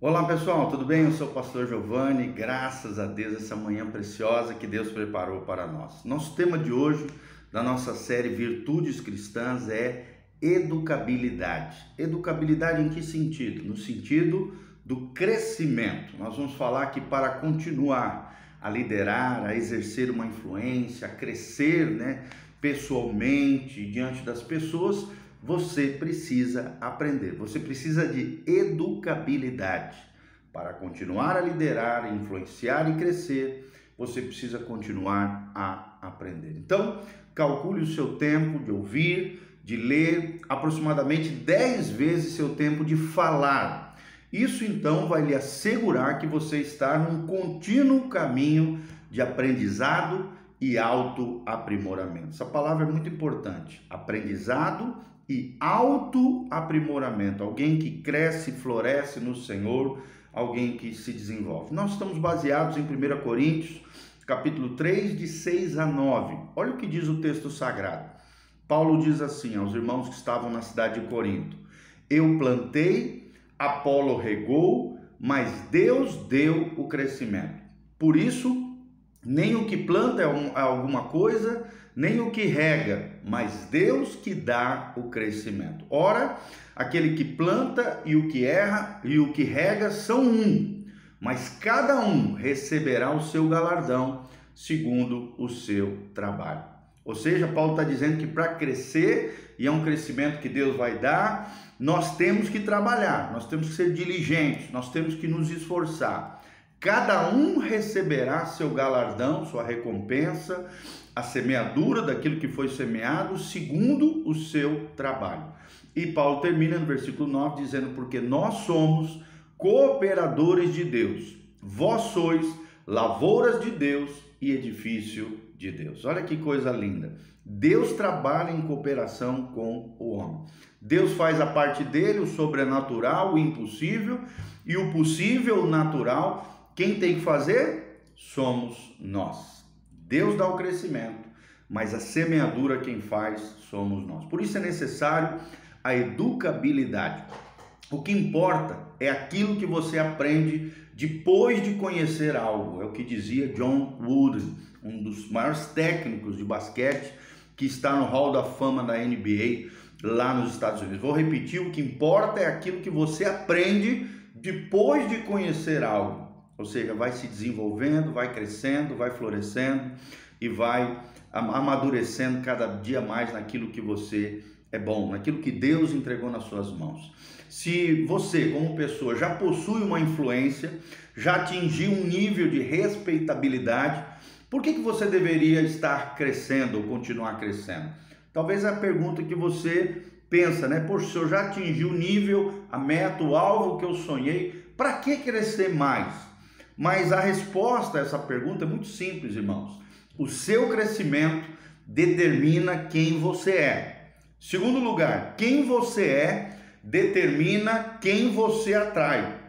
Olá pessoal, tudo bem? Eu sou o pastor Giovanni, graças a Deus essa manhã preciosa que Deus preparou para nós. Nosso tema de hoje da nossa série Virtudes Cristãs é educabilidade. Educabilidade em que sentido? No sentido do crescimento. Nós vamos falar que para continuar a liderar, a exercer uma influência, a crescer, né, pessoalmente diante das pessoas, você precisa aprender, você precisa de educabilidade. Para continuar a liderar, influenciar e crescer, você precisa continuar a aprender. Então, calcule o seu tempo de ouvir, de ler, aproximadamente 10 vezes seu tempo de falar. Isso então vai lhe assegurar que você está num contínuo caminho de aprendizado e autoaprimoramento. Essa palavra é muito importante. Aprendizado e autoaprimoramento. Alguém que cresce, floresce no Senhor, alguém que se desenvolve. Nós estamos baseados em 1 Coríntios, capítulo 3, de 6 a 9. Olha o que diz o texto sagrado. Paulo diz assim aos irmãos que estavam na cidade de Corinto: Eu plantei, Apolo regou, mas Deus deu o crescimento. Por isso, nem o que planta é, é alguma coisa, nem o que rega, mas Deus que dá o crescimento. Ora, aquele que planta e o que erra e o que rega são um, mas cada um receberá o seu galardão segundo o seu trabalho. Ou seja, Paulo está dizendo que para crescer, e é um crescimento que Deus vai dar, nós temos que trabalhar, nós temos que ser diligentes, nós temos que nos esforçar. Cada um receberá seu galardão, sua recompensa, a semeadura daquilo que foi semeado, segundo o seu trabalho. E Paulo termina no versículo 9 dizendo: Porque nós somos cooperadores de Deus, vós sois lavouras de Deus e edifício de Deus. Olha que coisa linda. Deus trabalha em cooperação com o homem. Deus faz a parte dele, o sobrenatural, o impossível, e o possível, o natural quem tem que fazer? Somos nós. Deus dá o crescimento, mas a semeadura quem faz somos nós. Por isso é necessário a educabilidade. O que importa é aquilo que você aprende depois de conhecer algo. É o que dizia John Wooden, um dos maiores técnicos de basquete que está no Hall da Fama da NBA lá nos Estados Unidos. Vou repetir: o que importa é aquilo que você aprende depois de conhecer algo. Ou seja, vai se desenvolvendo, vai crescendo, vai florescendo e vai amadurecendo cada dia mais naquilo que você é bom, naquilo que Deus entregou nas suas mãos. Se você, como pessoa, já possui uma influência, já atingiu um nível de respeitabilidade, por que, que você deveria estar crescendo ou continuar crescendo? Talvez a pergunta que você pensa, né? Poxa, eu já atingi o nível, a meta, o alvo que eu sonhei, para que crescer mais? Mas a resposta a essa pergunta é muito simples, irmãos. O seu crescimento determina quem você é. Segundo lugar, quem você é determina quem você atrai.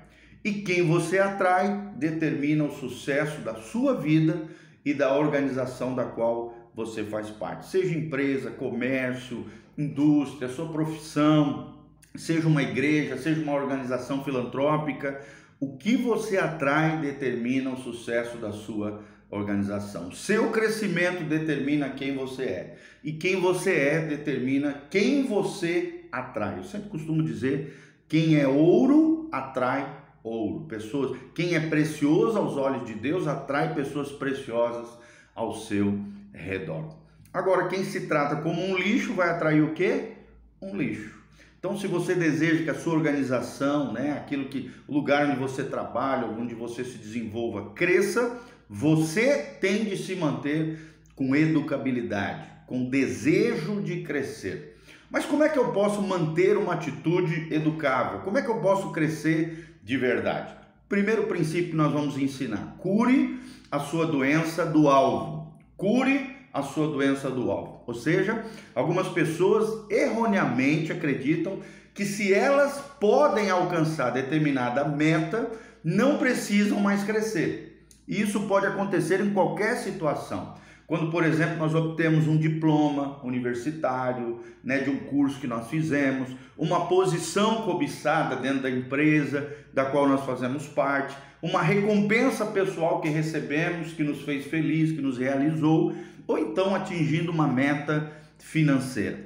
E quem você atrai determina o sucesso da sua vida e da organização da qual você faz parte. Seja empresa, comércio, indústria, sua profissão, seja uma igreja, seja uma organização filantrópica, o que você atrai determina o sucesso da sua organização. Seu crescimento determina quem você é. E quem você é determina quem você atrai. Eu sempre costumo dizer: quem é ouro atrai ouro. Pessoas, quem é precioso aos olhos de Deus atrai pessoas preciosas ao seu redor. Agora, quem se trata como um lixo vai atrair o quê? Um lixo. Então, se você deseja que a sua organização, né, aquilo que o lugar onde você trabalha, onde você se desenvolva, cresça, você tem de se manter com educabilidade, com desejo de crescer. Mas como é que eu posso manter uma atitude educável? Como é que eu posso crescer de verdade? Primeiro princípio que nós vamos ensinar: cure a sua doença do alvo. Cure a sua doença do alvo. Ou seja, algumas pessoas erroneamente acreditam que se elas podem alcançar determinada meta, não precisam mais crescer. Isso pode acontecer em qualquer situação. Quando, por exemplo, nós obtemos um diploma universitário, né, de um curso que nós fizemos, uma posição cobiçada dentro da empresa da qual nós fazemos parte, uma recompensa pessoal que recebemos, que nos fez feliz, que nos realizou, ou então atingindo uma meta financeira.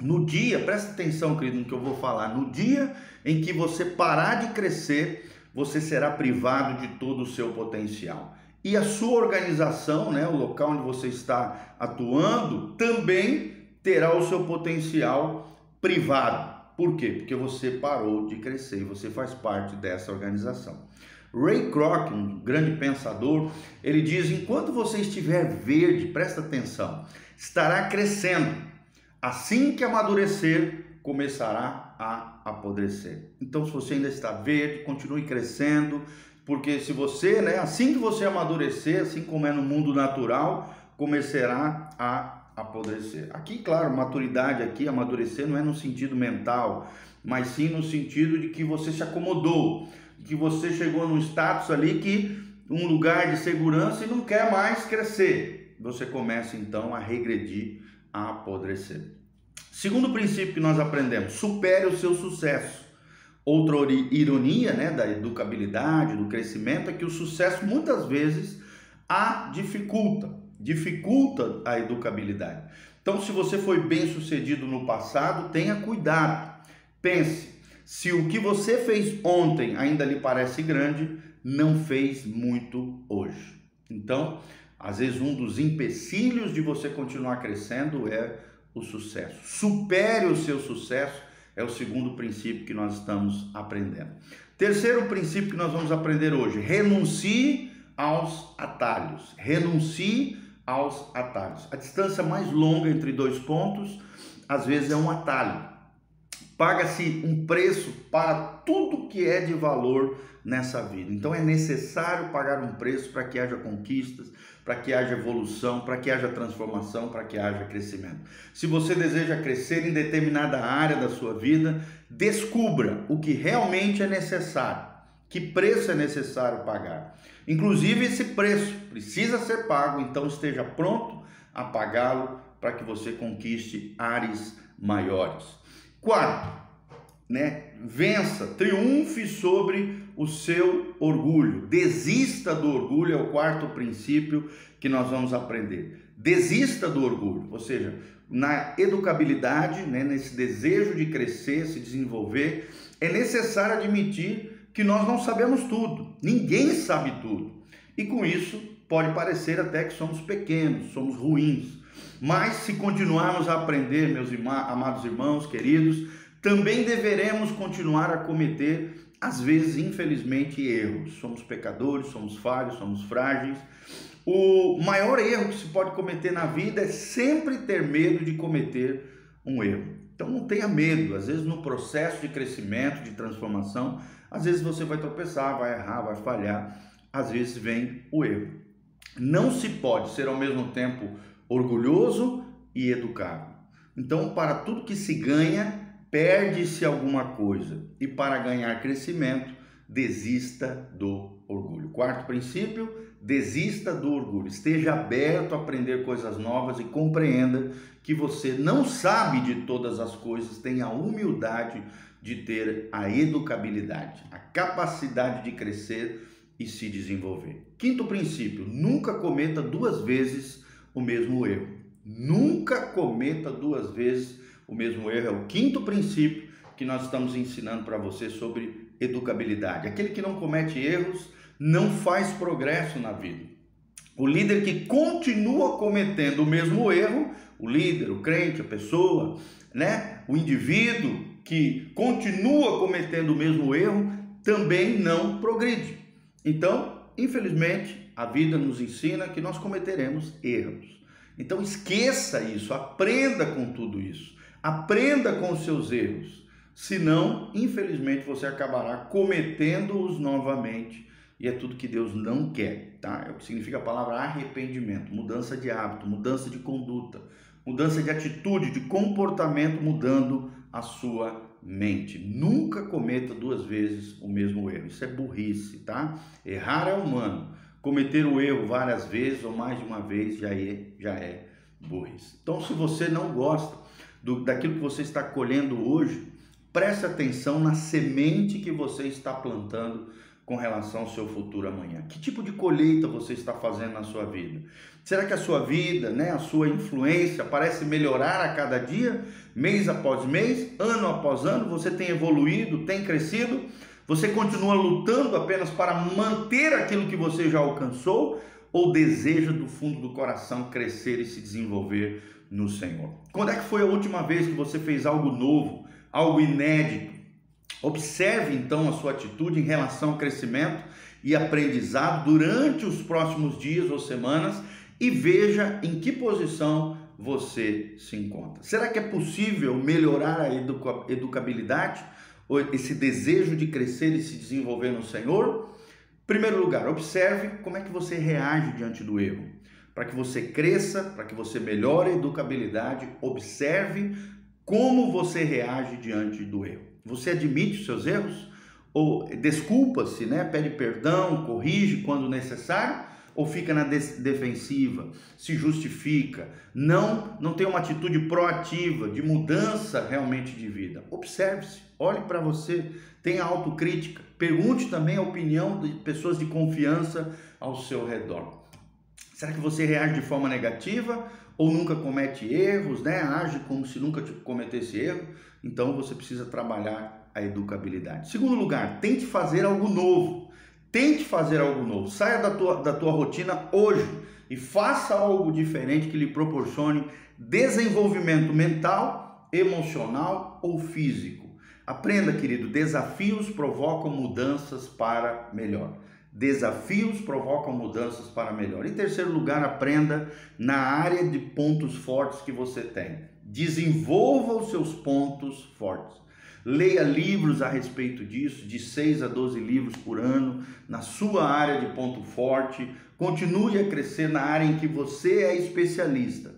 No dia, presta atenção, querido, no que eu vou falar, no dia em que você parar de crescer, você será privado de todo o seu potencial. E a sua organização, né, o local onde você está atuando, também terá o seu potencial privado. Por quê? Porque você parou de crescer e você faz parte dessa organização. Ray Kroc, um grande pensador, ele diz: enquanto você estiver verde, presta atenção, estará crescendo. Assim que amadurecer, começará a apodrecer. Então, se você ainda está verde, continue crescendo, porque se você, né, assim que você amadurecer, assim como é no mundo natural, começará a apodrecer. Aqui, claro, maturidade aqui, amadurecer não é no sentido mental, mas sim no sentido de que você se acomodou, que você chegou num status ali que um lugar de segurança e não quer mais crescer. Você começa então a regredir, a apodrecer. Segundo princípio que nós aprendemos, supere o seu sucesso. Outra ironia né, da educabilidade, do crescimento, é que o sucesso muitas vezes a dificulta, dificulta a educabilidade. Então, se você foi bem sucedido no passado, tenha cuidado. Pense, se o que você fez ontem ainda lhe parece grande, não fez muito hoje. Então, às vezes, um dos empecilhos de você continuar crescendo é o sucesso. Supere o seu sucesso é o segundo princípio que nós estamos aprendendo. Terceiro princípio que nós vamos aprender hoje: renuncie aos atalhos. Renuncie aos atalhos. A distância mais longa entre dois pontos, às vezes, é um atalho. Paga-se um preço para tudo que é de valor nessa vida. Então é necessário pagar um preço para que haja conquistas, para que haja evolução, para que haja transformação, para que haja crescimento. Se você deseja crescer em determinada área da sua vida, descubra o que realmente é necessário, que preço é necessário pagar. Inclusive, esse preço precisa ser pago, então esteja pronto a pagá-lo para que você conquiste áreas maiores. Quarto, né? Vença, triunfe sobre o seu orgulho. Desista do orgulho é o quarto princípio que nós vamos aprender. Desista do orgulho, ou seja, na educabilidade, né, nesse desejo de crescer, se desenvolver, é necessário admitir que nós não sabemos tudo. Ninguém sabe tudo. E com isso pode parecer até que somos pequenos, somos ruins. Mas se continuarmos a aprender, meus amados irmãos, queridos, também deveremos continuar a cometer, às vezes, infelizmente, erros. Somos pecadores, somos falhos, somos frágeis. O maior erro que se pode cometer na vida é sempre ter medo de cometer um erro. Então não tenha medo, às vezes no processo de crescimento, de transformação, às vezes você vai tropeçar, vai errar, vai falhar, às vezes vem o erro. Não se pode ser ao mesmo tempo orgulhoso e educado. Então, para tudo que se ganha, perde-se alguma coisa e para ganhar crescimento, desista do orgulho. Quarto princípio, desista do orgulho. Esteja aberto a aprender coisas novas e compreenda que você não sabe de todas as coisas, tenha a humildade de ter a educabilidade, a capacidade de crescer e se desenvolver. Quinto princípio, nunca cometa duas vezes o mesmo erro. Nunca cometa duas vezes o mesmo erro. É o quinto princípio que nós estamos ensinando para você sobre educabilidade. Aquele que não comete erros não faz progresso na vida. O líder que continua cometendo o mesmo erro, o líder, o crente, a pessoa, né? O indivíduo que continua cometendo o mesmo erro também não progride. Então, infelizmente, a vida nos ensina que nós cometeremos erros. Então esqueça isso, aprenda com tudo isso. Aprenda com os seus erros, senão, infelizmente, você acabará cometendo-os novamente. E é tudo que Deus não quer, tá? É o que significa a palavra arrependimento, mudança de hábito, mudança de conduta, mudança de atitude, de comportamento, mudando a sua mente. Nunca cometa duas vezes o mesmo erro. Isso é burrice, tá? Errar é humano. Cometer o erro várias vezes ou mais de uma vez já é, já é burrice. Então, se você não gosta do, daquilo que você está colhendo hoje, preste atenção na semente que você está plantando com relação ao seu futuro amanhã. Que tipo de colheita você está fazendo na sua vida? Será que a sua vida, né, a sua influência parece melhorar a cada dia, mês após mês, ano após ano? Você tem evoluído, tem crescido? Você continua lutando apenas para manter aquilo que você já alcançou ou deseja do fundo do coração crescer e se desenvolver no Senhor? Quando é que foi a última vez que você fez algo novo, algo inédito? Observe então a sua atitude em relação ao crescimento e aprendizado durante os próximos dias ou semanas e veja em que posição você se encontra. Será que é possível melhorar a educabilidade? Esse desejo de crescer e se desenvolver no Senhor? Primeiro lugar, observe como é que você reage diante do erro. Para que você cresça, para que você melhore a educabilidade, observe como você reage diante do erro. Você admite os seus erros? Ou desculpa-se, né? pede perdão, corrige quando necessário? Ou fica na defensiva, se justifica, não não tem uma atitude proativa de mudança realmente de vida. Observe-se, olhe para você, tenha autocrítica, pergunte também a opinião de pessoas de confiança ao seu redor. Será que você reage de forma negativa ou nunca comete erros, né? Age como se nunca cometesse erro? Então você precisa trabalhar a educabilidade. Segundo lugar, tente fazer algo novo. Tente fazer algo novo. Saia da tua, da tua rotina hoje e faça algo diferente que lhe proporcione desenvolvimento mental, emocional ou físico. Aprenda, querido, desafios provocam mudanças para melhor. Desafios provocam mudanças para melhor. Em terceiro lugar, aprenda na área de pontos fortes que você tem. Desenvolva os seus pontos fortes. Leia livros a respeito disso, de 6 a 12 livros por ano, na sua área de ponto forte. Continue a crescer na área em que você é especialista.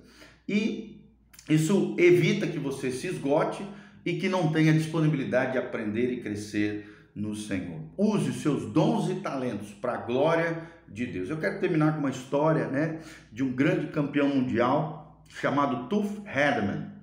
E isso evita que você se esgote e que não tenha disponibilidade de aprender e crescer no Senhor. Use os seus dons e talentos para a glória de Deus. Eu quero terminar com uma história né, de um grande campeão mundial chamado Tuff Hedman.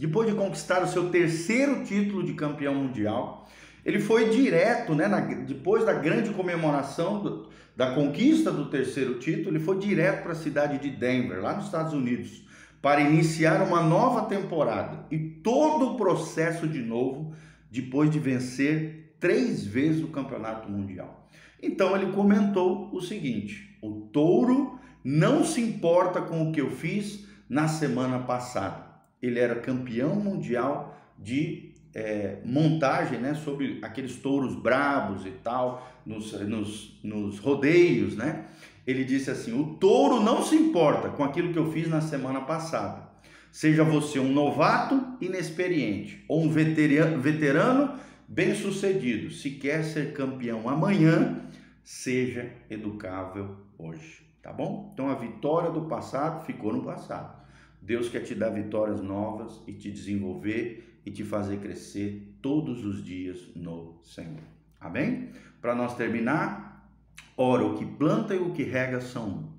Depois de conquistar o seu terceiro título de campeão mundial, ele foi direto, né, na, depois da grande comemoração do, da conquista do terceiro título, ele foi direto para a cidade de Denver, lá nos Estados Unidos, para iniciar uma nova temporada e todo o processo de novo depois de vencer três vezes o campeonato mundial. Então ele comentou o seguinte: o touro não se importa com o que eu fiz na semana passada ele era campeão mundial de é, montagem, né, sobre aqueles touros brabos e tal, nos, nos, nos rodeios, né? Ele disse assim: o touro não se importa com aquilo que eu fiz na semana passada. Seja você um novato inexperiente ou um veterano, veterano bem-sucedido, se quer ser campeão amanhã, seja educável hoje, tá bom? Então a vitória do passado ficou no passado. Deus quer te dar vitórias novas e te desenvolver e te fazer crescer todos os dias no Senhor. Amém? Para nós terminar, ora, o que planta e o que rega são um.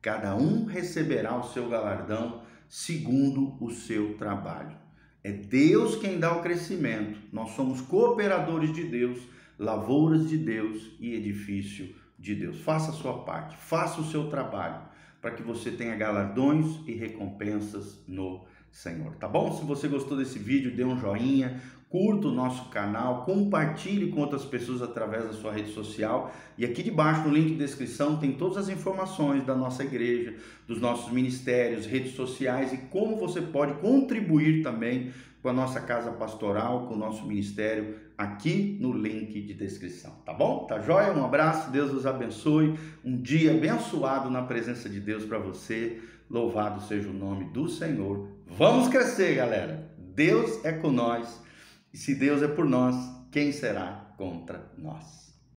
Cada um receberá o seu galardão segundo o seu trabalho. É Deus quem dá o crescimento. Nós somos cooperadores de Deus, lavouras de Deus e edifício de Deus. Faça a sua parte, faça o seu trabalho para que você tenha galardões e recompensas no Senhor, tá bom? Se você gostou desse vídeo, dê um joinha, curta o nosso canal, compartilhe com outras pessoas através da sua rede social. E aqui debaixo no link de descrição tem todas as informações da nossa igreja, dos nossos ministérios, redes sociais e como você pode contribuir também com a nossa casa pastoral, com o nosso ministério, aqui no link de descrição, tá bom? Tá joia? Um abraço, Deus os abençoe. Um dia abençoado na presença de Deus para você. Louvado seja o nome do Senhor. Vamos crescer, galera. Deus é com nós. E se Deus é por nós, quem será contra nós?